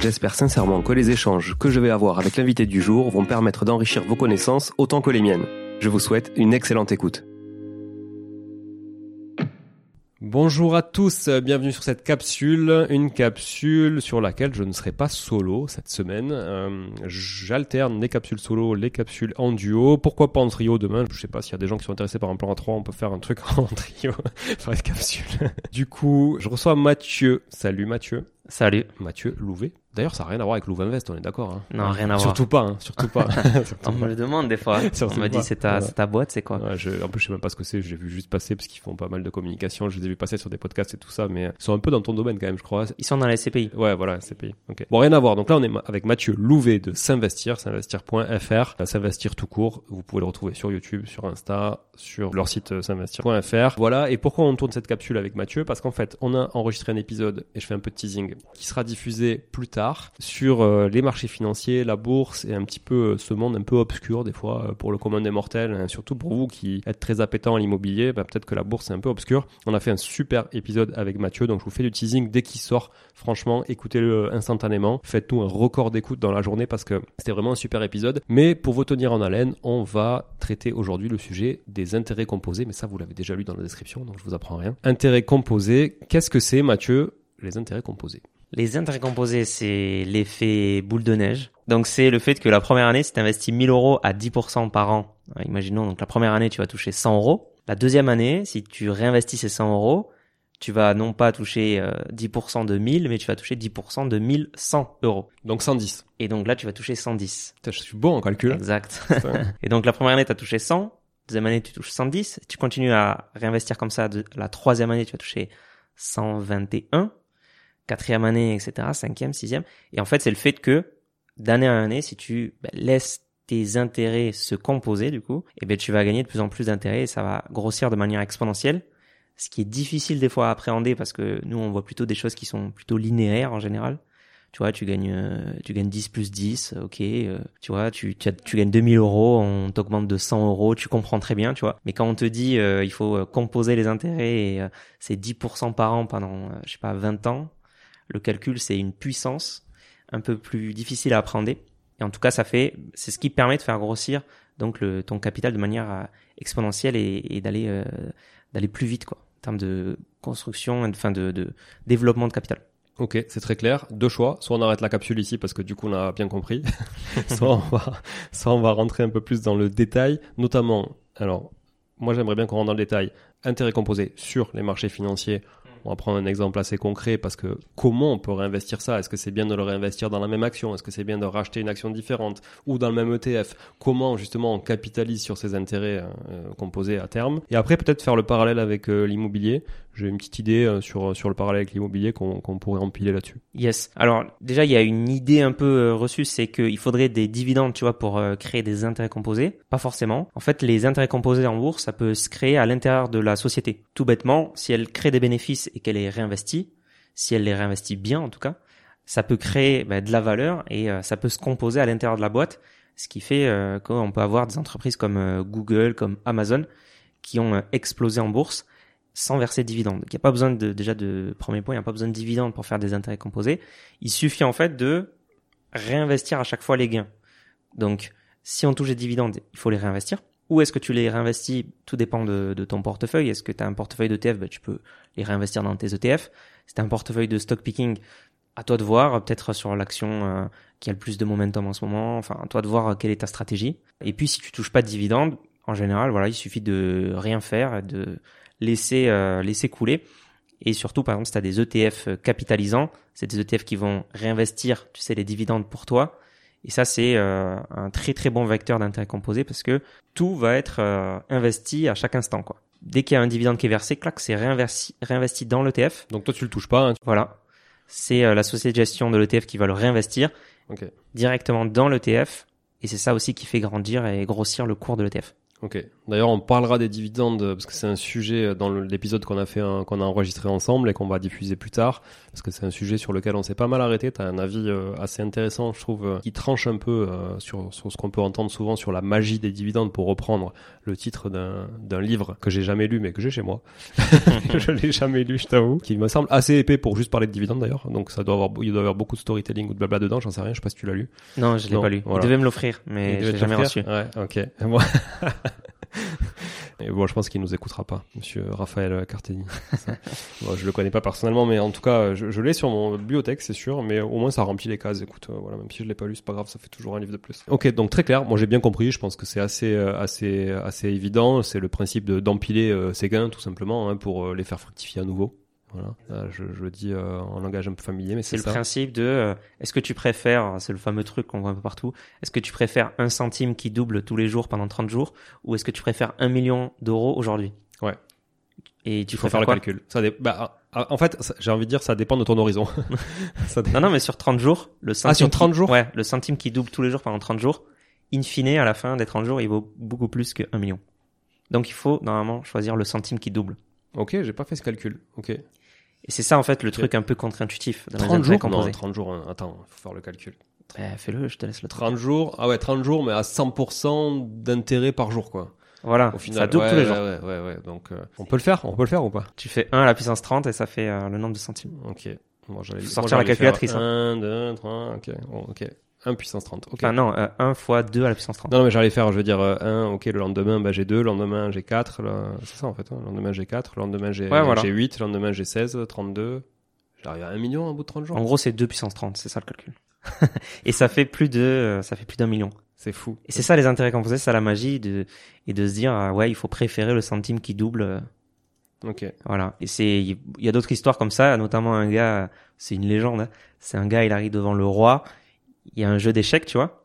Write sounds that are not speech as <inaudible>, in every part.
J'espère sincèrement que les échanges que je vais avoir avec l'invité du jour vont permettre d'enrichir vos connaissances autant que les miennes. Je vous souhaite une excellente écoute. Bonjour à tous, bienvenue sur cette capsule, une capsule sur laquelle je ne serai pas solo cette semaine. Euh, j'alterne les capsules solo, les capsules en duo. Pourquoi pas en trio demain? Je sais pas s'il y a des gens qui sont intéressés par un plan à 3, on peut faire un truc <laughs> en trio, <laughs> faire une capsule. Du coup, je reçois Mathieu. Salut Mathieu. Salut. Mathieu Louvet. D'ailleurs, ça n'a rien à voir avec Louvain-Vest, on est d'accord. Hein. Non, rien à voir. Surtout pas, hein, surtout pas. <laughs> on me le demande des fois. <laughs> on me dit c'est ta, ta boîte, c'est quoi? Je, En plus, je sais même pas ce que c'est. J'ai vu juste passer parce qu'ils font pas mal de communication. Je les ai vu passer sur des podcasts et tout ça, mais ils sont un peu dans ton domaine quand même, je crois. Ils sont dans les CPI. Ouais, voilà, CPI. Ok. Bon, rien à voir. Donc là, on est avec Mathieu Louvet de S'investir, s'investir.fr, S'investir tout court. Vous pouvez le retrouver sur YouTube, sur Insta, sur leur site euh, s'investir.fr. Voilà. Et pourquoi on tourne cette capsule avec Mathieu? Parce qu'en fait, on a enregistré un épisode et je fais un peu de teasing qui sera diffusé plus tard sur euh, les marchés financiers, la bourse et un petit peu euh, ce monde un peu obscur des fois euh, pour le commun des mortels, hein, surtout pour vous qui êtes très appétant à l'immobilier, bah, peut-être que la bourse est un peu obscure. On a fait un super épisode avec Mathieu, donc je vous fais du teasing dès qu'il sort. Franchement, écoutez-le instantanément. Faites-nous un record d'écoute dans la journée parce que c'était vraiment un super épisode. Mais pour vous tenir en haleine, on va traiter aujourd'hui le sujet des intérêts composés. Mais ça, vous l'avez déjà lu dans la description, donc je vous apprends rien. Intérêts composés, qu'est-ce que c'est, Mathieu les intérêts composés? Les intérêts composés, c'est l'effet boule de neige. Donc c'est le fait que la première année, si tu investis 1000 euros à 10% par an, hein, imaginons donc la première année, tu vas toucher 100 euros. La deuxième année, si tu réinvestis ces 100 euros, tu vas non pas toucher 10% euh, de 1000, mais tu vas toucher 10% de 1100 euros. Donc 110. Et donc là, tu vas toucher 110. je suis bon en calcul. Exact. <laughs> <laughs> et donc la première année, tu as touché 100. Deuxième année, tu touches 110. Tu continues à réinvestir comme ça. la troisième année, tu vas toucher 121. Quatrième année, etc., cinquième, sixième. Et en fait, c'est le fait que d'année en année, si tu bah, laisses tes intérêts se composer, du coup, et eh ben tu vas gagner de plus en plus d'intérêts et ça va grossir de manière exponentielle. Ce qui est difficile des fois à appréhender parce que nous, on voit plutôt des choses qui sont plutôt linéaires en général tu vois, tu gagnes, euh, tu gagnes 10 plus 10, ok, euh, tu vois, tu, tu, tu, gagnes 2000 euros, on t'augmente de 100 euros, tu comprends très bien, tu vois. Mais quand on te dit, euh, il faut composer les intérêts et c'est 10% par an pendant, je sais pas, 20 ans, le calcul, c'est une puissance un peu plus difficile à appréhender. Et en tout cas, ça fait, c'est ce qui permet de faire grossir donc ton capital de manière exponentielle et, d'aller d'aller plus vite, quoi, en termes de construction, enfin de, de développement de capital. Ok, c'est très clair. Deux choix. Soit on arrête la capsule ici parce que du coup on a bien compris. <laughs> soit, on va, soit on va rentrer un peu plus dans le détail, notamment. Alors, moi j'aimerais bien qu'on rentre dans le détail. Intérêt composé sur les marchés financiers on va prendre un exemple assez concret parce que comment on peut réinvestir ça? Est-ce que c'est bien de le réinvestir dans la même action? Est-ce que c'est bien de racheter une action différente ou dans le même ETF Comment justement on capitalise sur ces intérêts euh, composés à terme? Et après peut-être faire le parallèle avec euh, l'immobilier. J'ai une petite idée euh, sur sur le parallèle avec l'immobilier qu'on pourrait empiler là-dessus. Yes. Alors déjà il y a une idée un peu reçue, c'est qu'il faudrait des dividendes, tu vois, pour créer des intérêts composés. Pas forcément. En fait, les intérêts composés en bourse, ça peut se créer à l'intérieur de la société. Tout bêtement, si elle crée des bénéfices et qu'elle est réinvestie, si elle les réinvestit bien en tout cas, ça peut créer bah, de la valeur et euh, ça peut se composer à l'intérieur de la boîte, ce qui fait euh, qu'on peut avoir des entreprises comme euh, Google, comme Amazon, qui ont explosé en bourse sans verser de dividendes. Il n'y a pas besoin de, déjà de premier point, il n'y a pas besoin de dividendes pour faire des intérêts composés. Il suffit en fait de réinvestir à chaque fois les gains. Donc, si on touche des dividendes, il faut les réinvestir. Où est-ce que tu les réinvestis? Tout dépend de, ton portefeuille. Est-ce que tu as un portefeuille d'ETF ben, Tu peux les réinvestir dans tes ETF. Si tu as un portefeuille de stock picking, à toi de voir, peut-être sur l'action euh, qui a le plus de momentum en ce moment. Enfin, à toi de voir quelle est ta stratégie. Et puis, si tu touches pas de dividendes, en général, voilà, il suffit de rien faire, de laisser euh, laisser couler. Et surtout, par exemple, si tu as des ETF capitalisants, c'est des ETF qui vont réinvestir, tu sais, les dividendes pour toi. Et ça, c'est euh, un très très bon vecteur d'intérêt composé parce que tout va être euh, investi à chaque instant. Quoi. Dès qu'il y a un dividende qui est versé, clac, c'est réinvesti, réinvesti dans l'ETF. Donc toi, tu le touches pas. Hein. Voilà. C'est euh, la société de gestion de l'ETF qui va le réinvestir directement dans l'ETF. Et c'est ça aussi qui fait grandir et grossir le cours de l'ETF. Ok. D'ailleurs, on parlera des dividendes parce que c'est un sujet dans l'épisode qu'on a fait, qu'on a enregistré ensemble et qu'on va diffuser plus tard, parce que c'est un sujet sur lequel on s'est pas mal arrêté. T'as un avis euh, assez intéressant, je trouve, euh, qui tranche un peu euh, sur, sur ce qu'on peut entendre souvent sur la magie des dividendes, pour reprendre le titre d'un livre que j'ai jamais lu, mais que j'ai chez moi. <laughs> je l'ai jamais lu, je t'avoue, qui me semble assez épais pour juste parler de dividendes d'ailleurs. Donc ça doit avoir, il doit y avoir beaucoup de storytelling ou de blabla dedans. J'en sais rien. Je sais pas si tu l'as lu. Non, je l'ai pas lu. Il devait me l'offrir, mais je l'ai jamais reçu. Ouais, ok. <laughs> <laughs> Et bon, je pense qu'il nous écoutera pas, Monsieur Raphaël Carteni. <laughs> bon, je le connais pas personnellement, mais en tout cas, je, l'ai sur mon bibliothèque, c'est sûr. Mais au moins, ça remplit les cases. Écoute, euh, voilà, même si je l'ai pas lu, c'est pas grave, ça fait toujours un livre de plus. Ok, donc très clair. Moi, j'ai bien compris. Je pense que c'est assez, euh, assez, assez évident. C'est le principe de d'empiler euh, ses gains, tout simplement, hein, pour les faire fructifier à nouveau. Voilà, je, je, le dis euh, en langage un peu familier, mais c'est le principe de euh, est-ce que tu préfères, c'est le fameux truc qu'on voit un peu partout, est-ce que tu préfères un centime qui double tous les jours pendant 30 jours ou est-ce que tu préfères un million d'euros aujourd'hui? Ouais. Et tu préfères faire le calcul. Ça bah, ah, en fait, j'ai envie de dire, ça dépend de ton horizon. <laughs> Non, non, mais sur 30 jours, le centime. Ah, sur 30 jours? Ouais, le centime qui double tous les jours pendant 30 jours, in fine, à la fin des 30 jours, il vaut beaucoup plus que 1 million. Donc il faut normalement choisir le centime qui double. Ok, j'ai pas fait ce calcul. Ok. Et c'est ça en fait le truc un peu contre-intuitif. 30 jours Non, 30 jours, hein. attends, faut faire le calcul. Eh, fais-le, je te laisse le 30 jours, ah ouais, 30 jours, mais à 100% d'intérêt par jour, quoi. Voilà, Au final, ça double tous les jours. Ouais, ouais, ouais, donc euh, on peut le faire, on peut le faire ou pas? Tu fais 1 à la puissance 30 et ça fait euh, le nombre de centimes. Ok. Bon, j'allais sortir la calculatrice. 1, 2, 3, ok. Bon, ok. 1 puissance 30. Okay. Enfin non, euh, 1 fois 2 à la puissance 30. Non, mais j'allais faire, je veux dire, 1, euh, ok, le lendemain, bah, j'ai 2, le lendemain, j'ai 4, c'est ça en fait, hein. le lendemain, j'ai 4, le lendemain, j'ai ouais, voilà. 8, le lendemain, j'ai 16, 32, j'arrive à 1 million au bout de 30 jours. En gros, c'est 2 puissance 30, c'est ça le calcul. <laughs> et ça fait plus de, euh, ça fait plus d'un million. C'est fou. Et c'est ça les intérêts composés, c'est ça la magie de, et de se dire, ah, ouais, il faut préférer le centime qui double. Euh. Ok. Voilà. Et c'est, il y a d'autres histoires comme ça, notamment un gars, c'est une légende, hein. c'est un gars, il arrive devant le roi, il y a un jeu d'échecs, tu vois.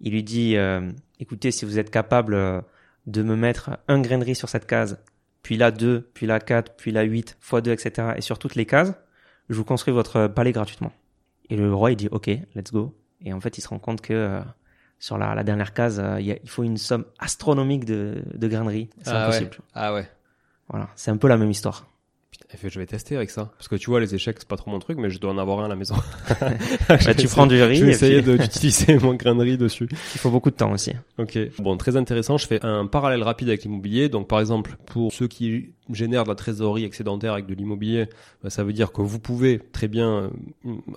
Il lui dit, euh, écoutez, si vous êtes capable euh, de me mettre un grain de riz sur cette case, puis là 2, puis là 4, puis là 8, fois 2, etc. et sur toutes les cases, je vous construis votre palais gratuitement. Et le roi, il dit, OK, let's go. Et en fait, il se rend compte que euh, sur la, la, dernière case, euh, il, il, faut une somme astronomique de, de grainerie. C'est ah impossible. Ouais. Ah ouais. Voilà, c'est un peu la même histoire. Putain, je vais tester avec ça. Parce que tu vois, les échecs, c'est pas trop mon truc, mais je dois en avoir un à la maison. <laughs> bah, tu essayer, prends du riz. Je vais essayer puis... d'utiliser <laughs> mon grain de riz dessus. Il faut beaucoup de temps aussi. Ok. Bon, très intéressant. Je fais un parallèle rapide avec l'immobilier. Donc, par exemple, pour ceux qui génèrent de la trésorerie excédentaire avec de l'immobilier, bah, ça veut dire que vous pouvez très bien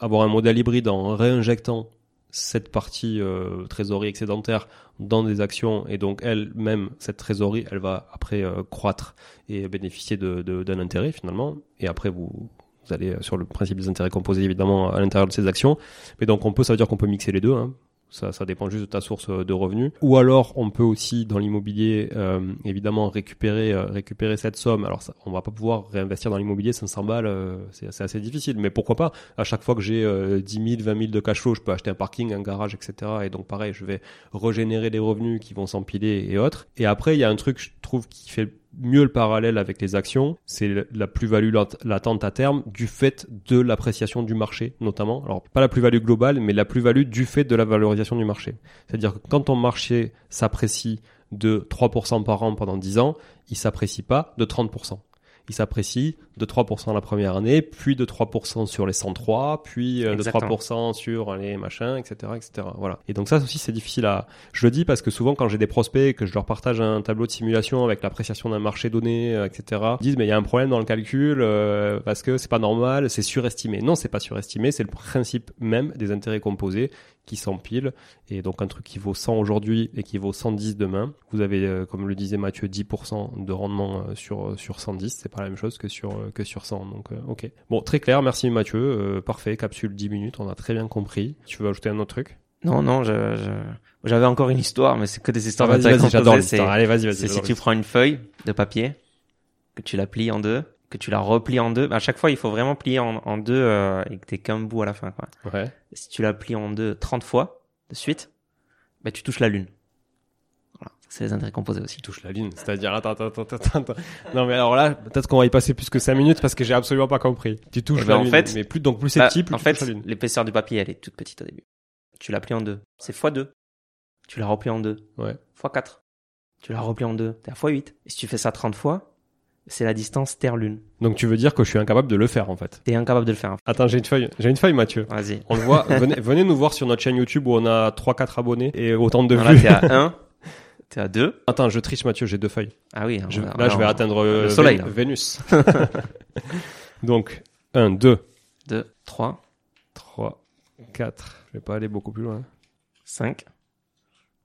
avoir un modèle hybride en réinjectant cette partie euh, trésorerie excédentaire dans des actions et donc elle-même cette trésorerie elle va après euh, croître et bénéficier de, de, d'un intérêt finalement et après vous, vous allez sur le principe des intérêts composés évidemment à l'intérieur de ces actions mais donc on peut ça veut dire qu'on peut mixer les deux hein. Ça, ça dépend juste de ta source de revenus. Ou alors, on peut aussi dans l'immobilier, euh, évidemment, récupérer euh, récupérer cette somme. Alors, ça, on va pas pouvoir réinvestir dans l'immobilier 500 balles, euh, c'est assez difficile. Mais pourquoi pas? À chaque fois que j'ai euh, 10 000, 20 000 de cash flow, je peux acheter un parking, un garage, etc. Et donc, pareil, je vais régénérer des revenus qui vont s'empiler et autres. Et après, il y a un truc, trouve, qui fait mieux le parallèle avec les actions, c'est la plus-value latente à terme du fait de l'appréciation du marché, notamment. Alors, pas la plus-value globale, mais la plus-value du fait de la valorisation du marché. C'est-à-dire que quand ton marché s'apprécie de 3% par an pendant 10 ans, il s'apprécie pas de 30% il s'apprécie de 3% la première année, puis de 3% sur les 103, puis euh, Exactement. de 3% sur les machins, etc., etc. Voilà. Et donc ça aussi c'est difficile à. Je le dis parce que souvent quand j'ai des prospects et que je leur partage un tableau de simulation avec l'appréciation d'un marché donné, euh, etc. Ils disent mais il y a un problème dans le calcul euh, parce que c'est pas normal, c'est surestimé. Non, c'est pas surestimé, c'est le principe même des intérêts composés qui s'empilent et donc un truc qui vaut 100 aujourd'hui et qui vaut 110 demain. Vous avez, euh, comme le disait Mathieu, 10% de rendement euh, sur sur 110. C'est pas la même chose que sur euh, que sur 100. Donc ok. Bon, très clair. Merci Mathieu. parfait. Capsule 10 minutes. On a très bien compris. Tu veux ajouter un autre truc? Non, non. Je, je... j'avais encore une histoire, mais c'est que des histoires. Ah, vas-y, vas-y, j'adore. Allez, vas-y, vas-y. C'est si tu prends une feuille de papier que tu la plies en deux que tu la replies en deux. À chaque fois, il faut vraiment plier en, en deux euh, et que t'aies qu'un bout à la fin. Quoi. Ouais. Si tu la plies en deux 30 fois de suite, bah, tu touches la lune. Voilà. C'est les intérêts composés aussi. Tu touches la lune. C'est-à-dire, attends, attends, attends, attends, attends. Non, mais alors là, peut-être qu'on va y passer plus que 5 minutes parce que j'ai absolument pas compris. Tu touches bah, la en lune. Fait, mais plus, donc plus c'est bah, petit, plus en tu fait, touches la lune. l'épaisseur du papier, elle est toute petite au début. Tu la plies en deux. C'est x 2. Tu la replies en deux. Ouais. x 4. Tu la replies en deux. T'es à x 8. Et si tu fais ça 30 fois, c'est la distance Terre-Lune. Donc tu veux dire que je suis incapable de le faire en fait. T'es incapable de le faire. Attends, j'ai une feuille, j'ai une feuille Mathieu. Vas-y. On le voit, <laughs> venez, venez nous voir sur notre chaîne YouTube où on a 3-4 abonnés et autant de Voilà, vues. t'es à <laughs> 1. T'es à 2. Attends, je triche Mathieu, j'ai deux feuilles. Ah oui. Je- on- là, alors, je vais atteindre le euh, soleil, Vé- là. Vénus. <laughs> Donc 1, 2, 2, 3, 3, 4. Je vais pas aller beaucoup plus loin. 5.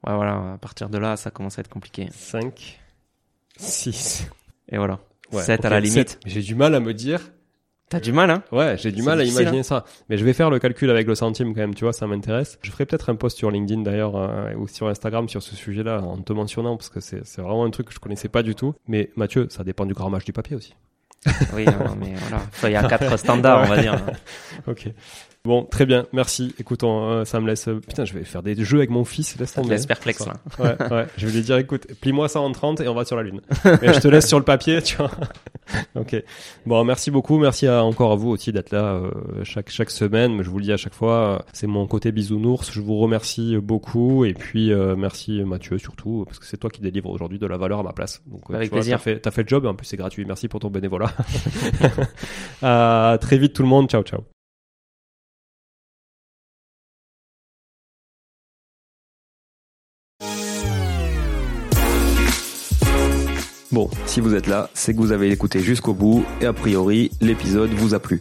Ouais, voilà. À partir de là, ça commence à être compliqué. 5, 6. Et voilà. Ouais, 7 ok, à la limite. J'ai du mal à me dire. T'as du mal, hein Ouais, j'ai du mal à imaginer ça. Mais je vais faire le calcul avec le centime quand même, tu vois, ça m'intéresse. Je ferai peut-être un post sur LinkedIn d'ailleurs euh, ou sur Instagram sur ce sujet-là en te mentionnant parce que c'est c'est vraiment un truc que je connaissais pas du tout. Mais Mathieu, ça dépend du grammage du papier aussi. Oui, non, <laughs> mais voilà. Feuille à 4 standards, on va dire. <laughs> Ok. Bon, très bien, merci. Écoute, on, euh, ça me laisse. euh, Putain, je vais faire des jeux avec mon fils. Laisse Ça te laisse perplexe, là. Ouais, ouais. <laughs> Je vais lui dire, écoute, plie-moi ça en 30 et on va sur la lune. Mais je te laisse sur le papier, tu vois. ok. Bon, merci beaucoup. Merci à, encore à vous aussi d'être là euh, chaque chaque semaine. Je vous le dis à chaque fois, c'est mon côté bisounours. Je vous remercie beaucoup et puis euh, merci Mathieu surtout parce que c'est toi qui délivre aujourd'hui de la valeur à ma place. Donc Avec tu vois, plaisir. T'as fait, le job en plus c'est gratuit. Merci pour ton bénévolat. À <laughs> très vite tout le monde. Ciao, ciao. Bon, si vous êtes là, c'est que vous avez écouté jusqu'au bout et a priori, l'épisode vous a plu.